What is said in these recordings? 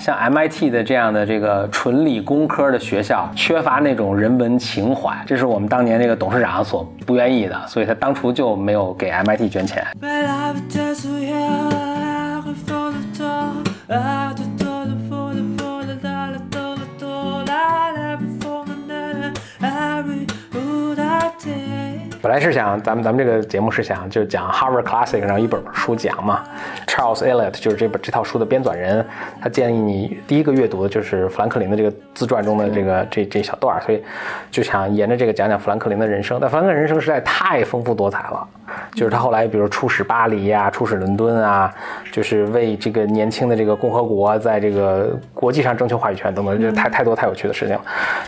像 MIT 的这样的这个纯理工科的学校，缺乏那种人文情怀，这是我们当年这个董事长所不愿意的，所以他当初就没有给 MIT 捐钱。本来是想咱们咱们这个节目是想就讲 Harvard Classic，然后一本书讲嘛。Charles Eliot 就是这本这套书的编纂人，他建议你第一个阅读的就是富兰克林的这个自传中的这个这这小段所以就想沿着这个讲讲富兰克林的人生。但富兰克林人生实在太丰富多彩了，就是他后来比如出使巴黎呀，出使伦敦啊，就是为这个年轻的这个共和国在这个国际上争取话语权等等，就太太多太有趣的事情了，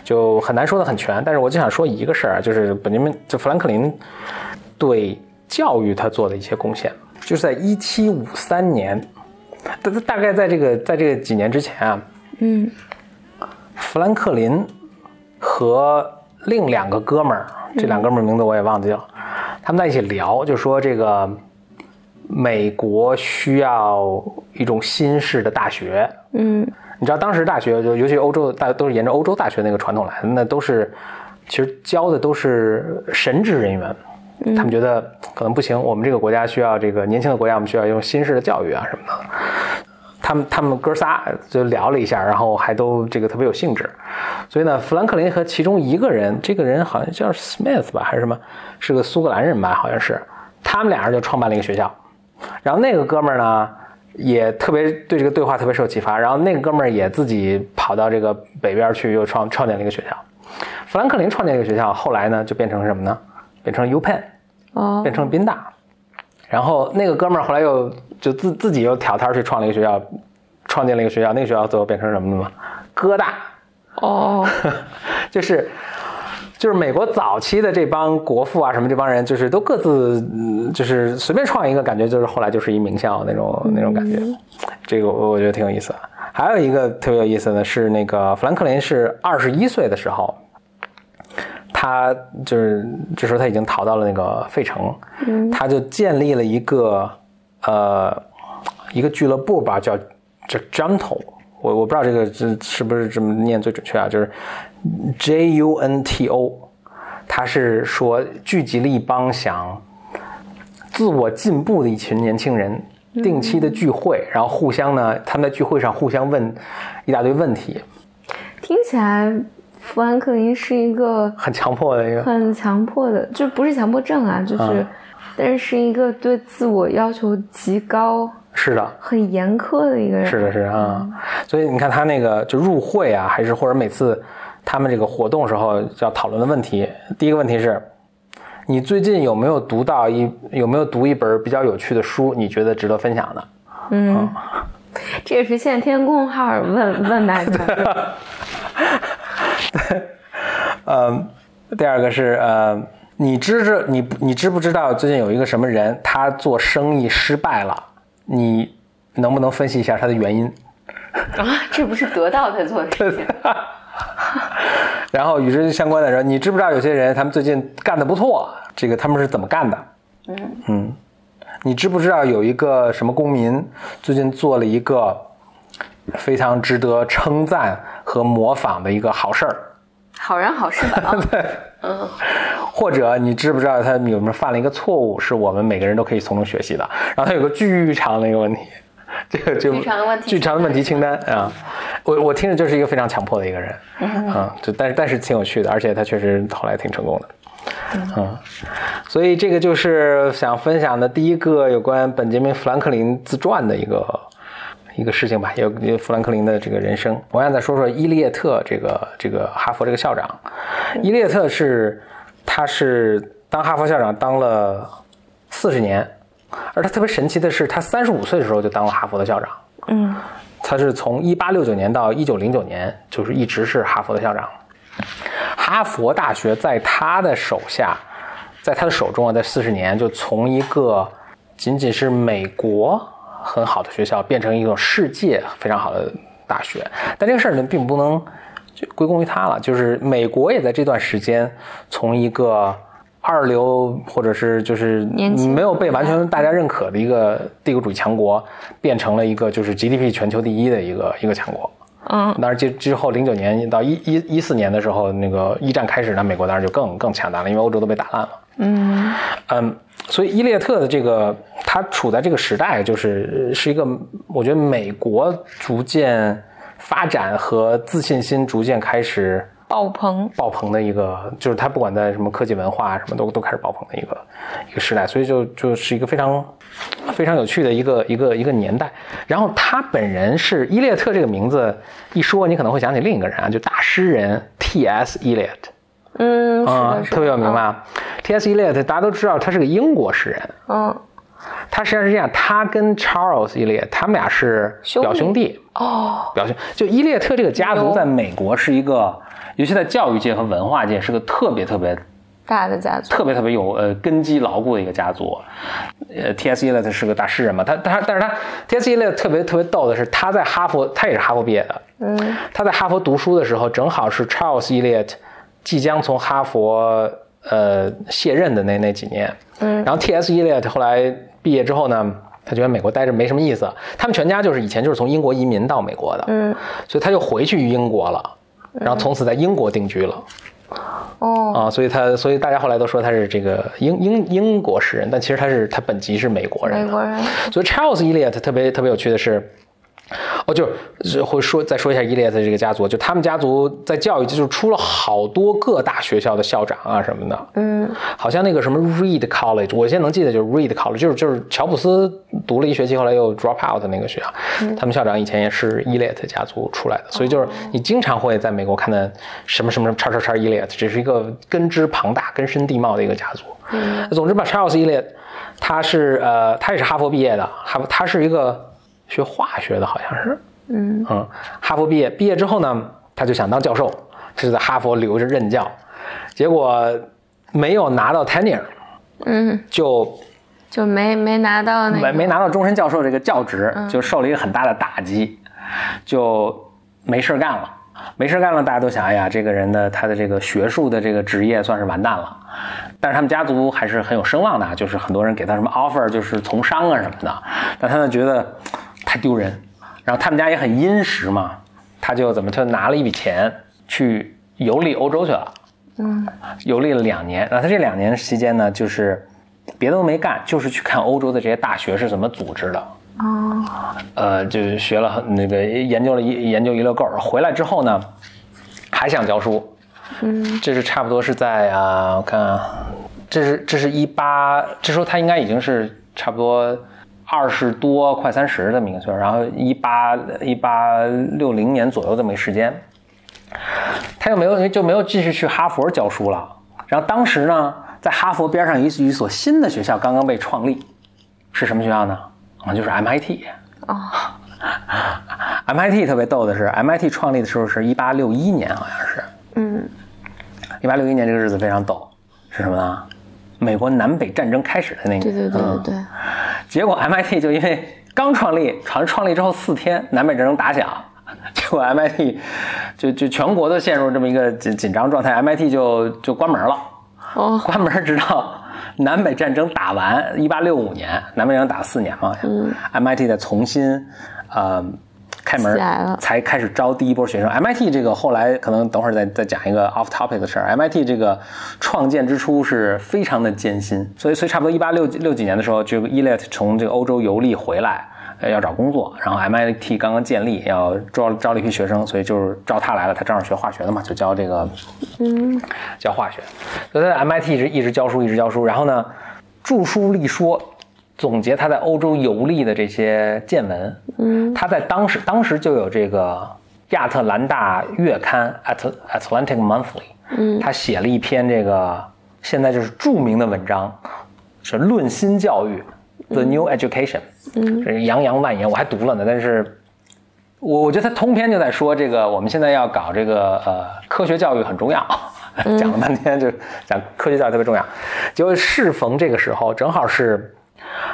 就很难说的很全。但是我就想说一个事儿啊，就是本杰明就富兰克林。对教育他做的一些贡献，就是在一七五三年，大大概在这个在这个几年之前啊，嗯，富兰克林和另两个哥们儿，这两哥们儿名字我也忘记了，他们在一起聊，就说这个美国需要一种新式的大学，嗯，你知道当时大学就尤其欧洲大都是沿着欧洲大学那个传统来的，那都是。其实教的都是神职人员，他们觉得可能不行。我们这个国家需要这个年轻的国家，我们需要用新式的教育啊什么的。他们他们哥仨就聊了一下，然后还都这个特别有兴致。所以呢，富兰克林和其中一个人，这个人好像叫 Smith 吧，还是什么，是个苏格兰人吧，好像是。他们俩人就创办了一个学校。然后那个哥们儿呢，也特别对这个对话特别受启发。然后那个哥们儿也自己跑到这个北边去，又创创建了一个学校。富兰克林创建这个学校，后来呢就变成什么呢？变成 U Penn，哦，变成宾大。然后那个哥们儿后来又就自自己又挑摊去创了一个学校，创建了一个学校。那个学校最后变成什么了吗？哥大。哦，就是就是美国早期的这帮国父啊，什么这帮人，就是都各自就是随便创一个，感觉就是后来就是一名校那种那种感觉。这个我我觉得挺有意思。还有一个特别有意思的是，那个富兰克林是二十一岁的时候。他就是这时候他已经逃到了那个费城，他就建立了一个呃一个俱乐部吧，叫叫 Junto，我我不知道这个是是不是这么念最准确啊，就是 J U N T O，他是说聚集了一帮想自我进步的一群年轻人，定期的聚会，然后互相呢，他们在聚会上互相问一大堆问题，听起来。富安克林是一个 很强迫的一个，很强迫的，就不是强迫症啊，就是，但是是一个对自我要求极高，是的，很严苛的一个人，是的，是啊，所以你看他那个就入会啊，还是或者每次他们这个活动时候要讨论的问题，第一个问题是，你最近有没有读到一有没有读一本比较有趣的书，你觉得值得分享的？嗯，这也是现在天空号问问大家。对，呃，第二个是呃，你知知你你知不知道最近有一个什么人他做生意失败了？你能不能分析一下他的原因？啊，这不是得到他做的事情。然后与之相关的人，你知不知道有些人他们最近干的不错？这个他们是怎么干的？嗯嗯，你知不知道有一个什么公民最近做了一个？非常值得称赞和模仿的一个好事儿，好人好事吧？对，嗯。或者你知不知道他有没有犯了一个错误，是我们每个人都可以从中学习的？然后他有个巨长的一个问题，这个就巨长的问题，巨长的问题清单啊。我我听着就是一个非常强迫的一个人，啊，就但是但是挺有趣的，而且他确实后来挺成功的，嗯。所以这个就是想分享的第一个有关本杰明·富兰克林自传的一个。一个事情吧，有有富兰克林的这个人生。我想再说说伊利叶特这个这个哈佛这个校长。伊利叶特是，他是当哈佛校长当了四十年，而他特别神奇的是，他三十五岁的时候就当了哈佛的校长。嗯，他是从一八六九年到一九零九年，就是一直是哈佛的校长。哈佛大学在他的手下，在他的手中啊，在四十年就从一个仅仅是美国。很好的学校变成一种世界非常好的大学，但这个事儿呢，并不能就归功于他了。就是美国也在这段时间从一个二流或者是就是没有被完全大家认可的一个帝国主义强国，变成了一个就是 GDP 全球第一的一个一个强国。嗯当然，之之后零九年到一一一四年的时候，那个一战开始，那美国当然就更更强大了，因为欧洲都被打烂了。嗯嗯，所以伊列特的这个他处在这个时代，就是是一个我觉得美国逐渐发展和自信心逐渐开始爆棚，爆棚的一个，就是他不管在什么科技文化什么都都开始爆棚的一个一个时代，所以就就是一个非常非常有趣的一个一个一个年代。然后他本人是伊列特这个名字一说，你可能会想起另一个人啊，就大诗人 T.S. Eliot 嗯，特别有名吧？T.S. Eliot 大家都知道他是个英国诗人。嗯，他实际上是这样，他跟 Charles Eliot 他们俩是表兄弟，哦，表兄就伊列特这个家族在美国是一个，尤其在教育界和文化界是个特别特别大的家族，特别特别有呃根基牢固的一个家族。呃，T.S. Eliot 是个大诗人嘛，他他但是他 T.S. Eliot 特别特别逗的是，他在哈佛，他也是哈佛毕业的，嗯他在哈佛读书的时候，正好是 Charles Eliot 即将从哈佛呃卸任的那那几年。嗯然后 T.S. Eliot 后来毕业之后呢，他觉得美国待着没什么意思。他们全家就是以前就是从英国移民到美国的，嗯所以他就回去英国了，然后从此在英国定居了。哦，啊，所以他，所以大家后来都说他是这个英英英国诗人，但其实他是他本籍是美国人的。美国人，所以 Charles Eliot 特别特别有趣的是，哦，就是会说再说一下 Eliot 这个家族，就他们家族在教育就是出了好多各大学校的校长啊什么的，嗯好像那个什么 Reed College，我现在能记得就是 Reed College，就是就是乔布斯读了一学期，后来又 drop out 的那个学校，他们校长以前也是 Eliot 家族出来的，所以就是你经常会在美国看到什么什么叉叉叉 Eliot，这是一个根枝庞大、根深蒂茂的一个家族。嗯总之吧，Charles Eliot，他是呃，他也是哈佛毕业的，哈佛他是一个学化学的，好像是，嗯嗯，哈佛毕业，毕业之后呢，他就想当教授，就在哈佛留着任教，结果没有拿到 tenure，嗯，就就没没拿到那个，没没拿到终身教授这个教职，就受了一个很大的打击，就没事干了。没事干了，大家都想，哎呀，这个人的他的这个学术的这个职业算是完蛋了。但是他们家族还是很有声望的啊，就是很多人给他什么 offer，就是从商啊什么的。但他呢觉得太丢人，然后他们家也很殷实嘛，他就怎么就拿了一笔钱去游历欧洲去了。嗯游历了两年，然后他这两年期间呢，就是别的都没干，就是去看欧洲的这些大学是怎么组织的。哦，呃，就是学了很那个研究了一研究一溜够儿，回来之后呢，还想教书。嗯这是差不多是在啊，我看啊，这是这是一八，这时候他应该已经是差不多二十多快三十的名岁，然后一八一八六零年左右这么一时间，他又没有就没有继续去哈佛教书了。然后当时呢，在哈佛边上一一所新的学校刚刚被创立，是什么学校呢？啊，就是 MIT。哦，MIT 特别逗的是，MIT 创立的时候是一八六一年，好像是嗯一八六一年，这个日子非常逗，是什么呢？美国南北战争开始的那年。对对对对嗯对，结果 MIT 就因为刚创立，好像创立之后四天，南北战争打响，结果 MIT 就就全国都陷入这么一个紧紧张状态，MIT 就就关门了。哦，关门直到南北战争打完，一八六五年，南北战争打了四年嘛，嗯、MIT 再重新呃开门才开始招第一波学生。MIT 这个后来可能等会儿再再讲一个 off topic 的事儿。MIT 这个创建之初是非常的艰辛，所以所以差不多一八六六几年的时候，这个 Eliot 从这个欧洲游历回来。呃要找工作，然后 MIT 刚刚建立，要招招了一批学生，所以就是招他来了。他正好学化学的嘛，就教这个嗯教化学，所以他在 MIT 一直一直教书，一直教书。然后呢，著书立说，总结他在欧洲游历的这些见闻。嗯他在当时当时就有这个亚特兰大月刊 At Atlantic Monthly，嗯他写了一篇这个现在就是著名的文章，是论新教育 The New Education，嗯这是洋洋万言，我还读了呢，但是。我我觉得他通篇就在说这个，我们现在要搞这个呃科学教育很重要，讲了半天就讲科学教育特别重要。结果适逢这个时候，正好是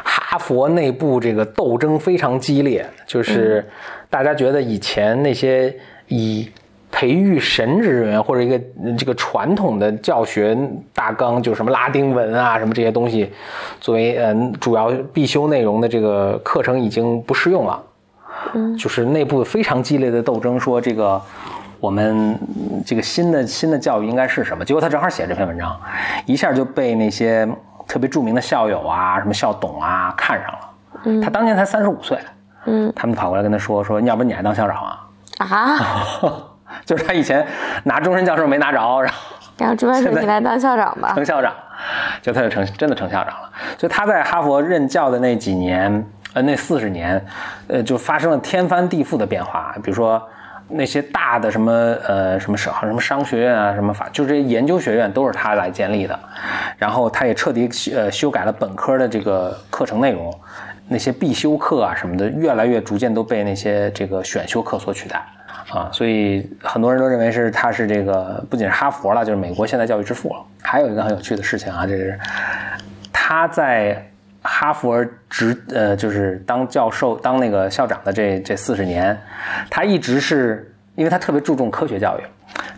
哈佛内部这个斗争非常激烈，就是大家觉得以前那些以培育神职人员或者一个呃这个传统的教学大纲，就什么拉丁文啊什么这些东西，作为嗯主要必修内容的这个课程已经不适用了。嗯，就是内部非常激烈的斗争，说这个我们嗯这个新的新的教育应该是什么？结果他正好写这篇文章，一下就被那些特别著名的校友啊、什么校董啊看上了。嗯，他当年才三十五岁。嗯他们跑过来跟他说说，要不你还当校长啊？啊，就是他以前拿终身教授没拿着，然后然后朱班说现在你来当校长吧成。校长，就他就成真的成校长了。所以他在哈佛任教的那几年，呃，那四十年，呃，就发生了天翻地覆的变化。比如说那些大的什么呃什么商什么商学院啊，什么法，就这些研究学院都是他来建立的。然后他也彻底呃修改了本科的这个课程内容，那些必修课啊什么的，越来越逐渐都被那些这个选修课所取代。啊，所以很多人都认为是他是这个不仅是哈佛了，就是美国现代教育之父了。还有一个很有趣的事情啊，就是他在哈佛职呃，就是当教授、当那个校长的这这四十年，他一直是因为他特别注重科学教育，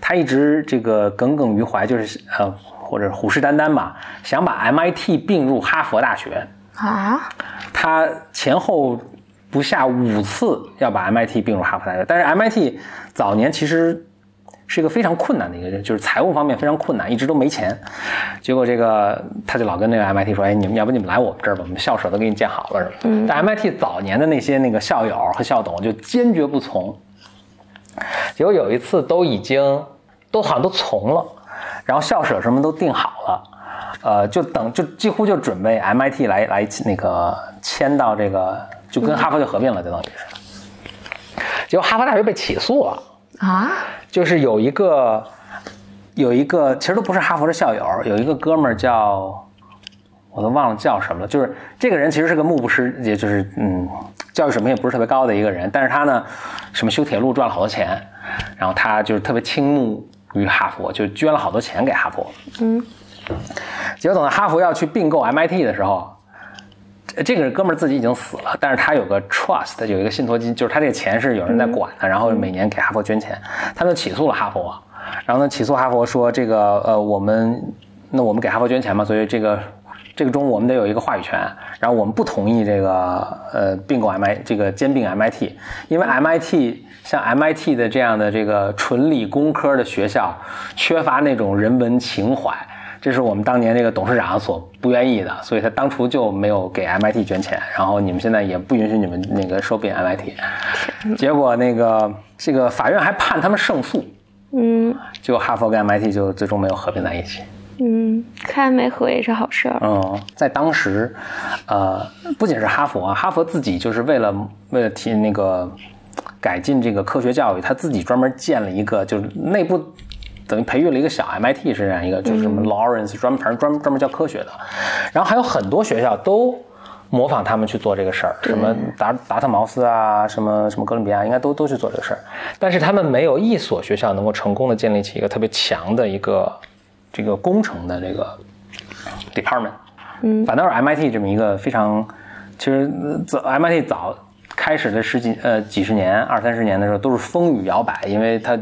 他一直这个耿耿于怀，就是呃或者虎视眈眈吧，想把 MIT 并入哈佛大学。啊，他前后不下五次要把 MIT 并入哈佛大学，但是 MIT 早年其实是一个非常困难的一个，就是财务方面非常困难，一直都没钱。结果这个他就老跟那个 MIT 说：“哎，你们要不你们来我们这儿吧，我们校舍都给你建好了什么。”嗯。但 MIT 早年的那些那个校友和校董就坚决不从。结果有一次都已经都好像都从了，然后校舍什么都定好了。呃，就等就几乎就准备 MIT 来来那个迁到这个，就跟哈佛就合并了，就等于是。结果哈佛大学被起诉了，啊，就是有一个有一个其实都不是哈佛的校友，有一个哥们儿叫我都忘了叫什么了，就是这个人其实是个目不识，也就是嗯，教育水平也不是特别高的一个人，但是他呢，什么修铁路赚了好多钱，然后他就是特别倾慕于哈佛，就捐了好多钱给哈佛。嗯，结果等到哈佛要去并购 MIT 的时候，这这个哥们儿自己已经死了，但是他有个 trust，有一个信托基金，就是他这个钱是有人在管的，然后每年给哈佛捐钱，他们就起诉了哈佛，然后呢起诉哈佛说这个呃我们那我们给哈佛捐钱嘛，所以这个这个中我们得有一个话语权，然后我们不同意这个呃并购 MIT 这个兼并 MIT，因为 MIT 像 MIT 的这样的这个纯理工科的学校，缺乏那种人文情怀。这是我们当年这个董事长所不愿意的，所以他当初就没有给 MIT 捐钱，然后你们现在也不允许你们那个收并 MIT，结果那个这个法院还判他们胜诉，嗯结果哈佛跟 MIT 就最终没有合并在一起。嗯，看没合也是好事儿。嗯，在当时，呃，不仅是哈佛啊，哈佛自己就是为了为了提那个改进这个科学教育，他自己专门建了一个，就是内部等于培育了一个小 MIT 是这样一个，就是什么 Lawrence 专门反正专门专门教科学的，然后还有很多学校都模仿他们去做这个事儿，什么达达特茅斯啊，什么什么哥伦比亚，应该都都去做这个事儿，但是他们没有一所学校能够成功的建立起一个特别强的一个这个工程的这个 department。嗯。反倒是 MIT 这么一个非常，其实呃早 MIT 早开始的十几呃几十年二三十年的时候都是风雨摇摆，因为它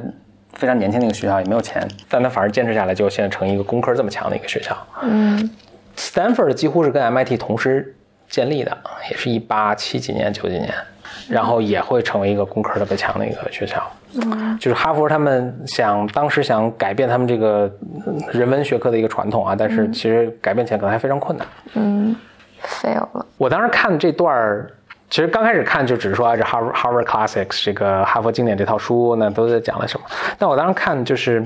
非常年轻的一个学校也没有钱，但他反而坚持下来，就现在成一个工科这么强的一个学校。嗯 Stanford 几乎是跟 MIT 同时建立的，也是一八七几年九几年，然后也会成为一个工科特别强的一个学校。嗯就是哈佛他们想当时想改变他们这个嗯人文学科的一个传统啊，但是其实改变起来可能还非常困难。嗯，fail 了。我当时看这段儿，其实刚开始看就只是说啊这 Harvard Harvard Classics 这个哈佛经典这套书，那都在讲了什么。但我当时看就是，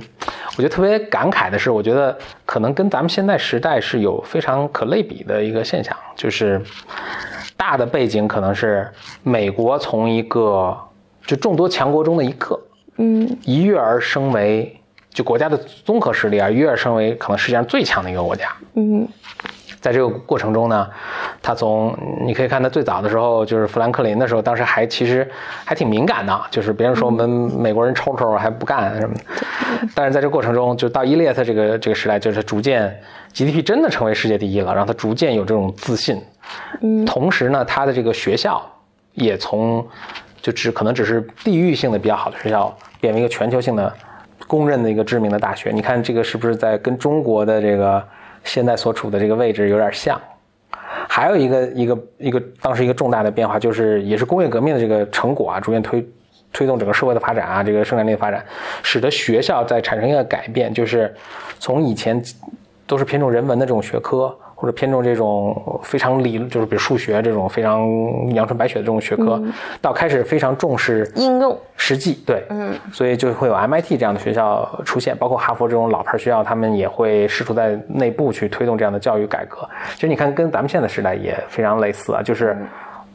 我觉得特别感慨的是，我觉得可能跟咱们现在时代是有非常可类比的一个现象，就是大的背景可能是美国从一个就众多强国中的一个，嗯一跃而升为就国家的综合实力啊，一跃而升为可能世界上最强的一个国家。嗯在这个过程中呢，他从你可以看他最早的时候，就是富兰克林的时候，当时还其实还挺敏感的，就是别人说我们美国人抽抽还不干什么的。但是在这个过程中，就到伊列特这个这个时代，就是逐渐 GDP 真的成为世界第一了，让他逐渐有这种自信。嗯同时呢，他的这个学校也从就只可能只是地域性的比较好的学校，变为一个全球性的公认的一个知名的大学。你看这个是不是在跟中国的这个现在所处的这个位置有点像？还有一个一个一个当时一个重大的变化，就是也是工业革命的这个成果啊，逐渐推推动整个社会的发展啊，这个生产力的发展，使得学校在产生一个改变，就是从以前都是偏重人文的这种学科，或者偏重这种非常理，就是比如数学这种非常阳春白雪的这种学科，到开始非常重视应用实际，对，嗯，所以就会有 MIT 这样的学校出现，包括哈佛这种老牌学校，他们也会试图在内部去推动这样的教育改革。其实你看，跟咱们现在的时代也非常类似啊，就是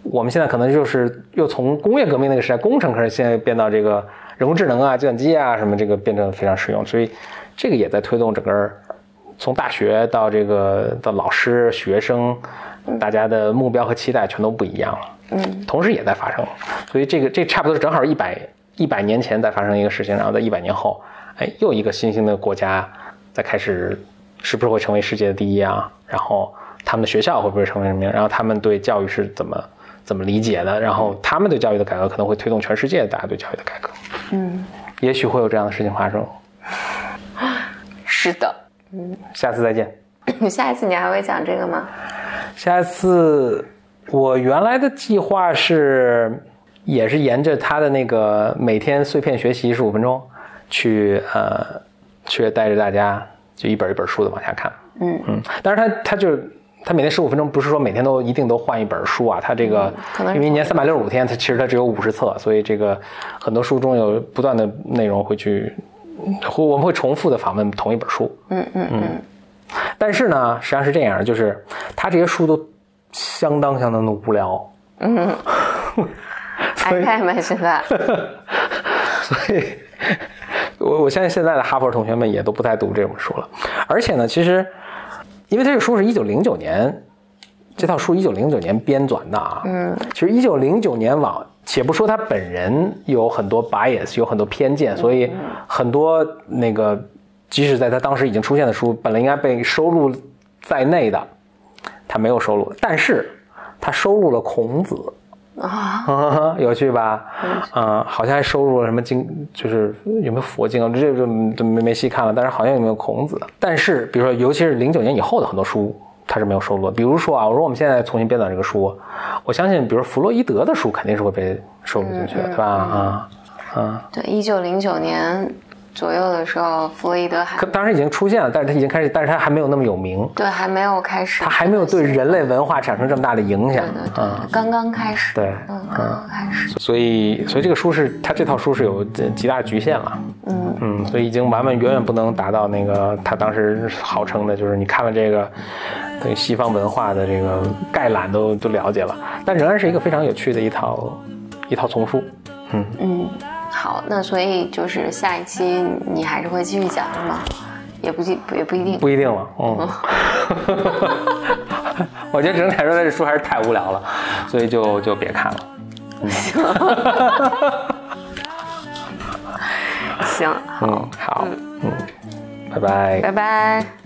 我们现在可能就是又从工业革命那个时代工程开始，现在变到这个人工智能啊、计算机啊什么，这个变得非常实用，所以这个也在推动整个从大学到这个到老师、学生，大家的目标和期待全都不一样了。嗯，同时也在发生，所以这个这差不多是正好一百一百年前在发生一个事情，然后在一百年后，哎，又一个新兴的国家在开始，是不是会成为世界的第一啊？然后他们的学校会不会成为什么样？然后他们对教育是怎么怎么理解的？然后他们对教育的改革可能会推动全世界大家对教育的改革。嗯，也许会有这样的事情发生。是的，下次再见。下一次你还会讲这个吗？下一次我原来的计划是，也是沿着他的那个每天碎片学习十五分钟，去呃，去带着大家就一本一本书的往下看。嗯嗯，但是他他就是他每天十五分钟，不是说每天都一定都换一本书啊，他这个可能因为一年三百六十五天，他其实他只有五十册，所以这个很多书中有不断的内容会去，会我们会重复的访问同一本书。嗯嗯嗯，但是呢，实际上是这样，就是他这些书都相当相当的无聊，爱看吗？现在 所以我我相信现在的哈佛同学们也都不太读这本书了。而且呢，其实因为这个书是一九零九年，这套书一九零九年编纂的啊，嗯，其实一九零九年往，且不说他本人有很多 bias，有很多偏见，所以很多那个即使在他当时已经出现的书，本来应该被收录在内的，他没有收录，但是他收录了孔子。啊，有趣吧？啊，好像还收录了什么经，就是有没有佛经啊？这就就没没细看了。但是好像有没有孔子？但是比如说，尤其是零九年以后的很多书，它是没有收录。的。比如说啊，我说我们现在重新编纂这个书，我相信，比如弗洛伊德的书肯定是会被收录进去的，对吧？啊啊，对，一九零九年左右的时候，弗洛伊德还可当时已经出现了，但是他已经开始，但是他还没有那么有名，对还没有开始，他还没有对人类文化产生这么大的影响。对对对啊。刚刚开始，对嗯，刚刚开始，所以，所以这个书是他这套书是有极极大局限了，嗯。嗯，所以已经完完远远不能达到那个他当时号称的，就是你看了这个对西方文化的这个概览都都了解了，但仍然是一个非常有趣的一套一套丛书，嗯，嗯，好，那所以就是下一期你还是会继续讲是吗？也不记也不一定，不一定了，嗯，我觉得整体来说这书还是太无聊了，所以就就别看了，行，嗯，好，嗯，拜拜。拜拜。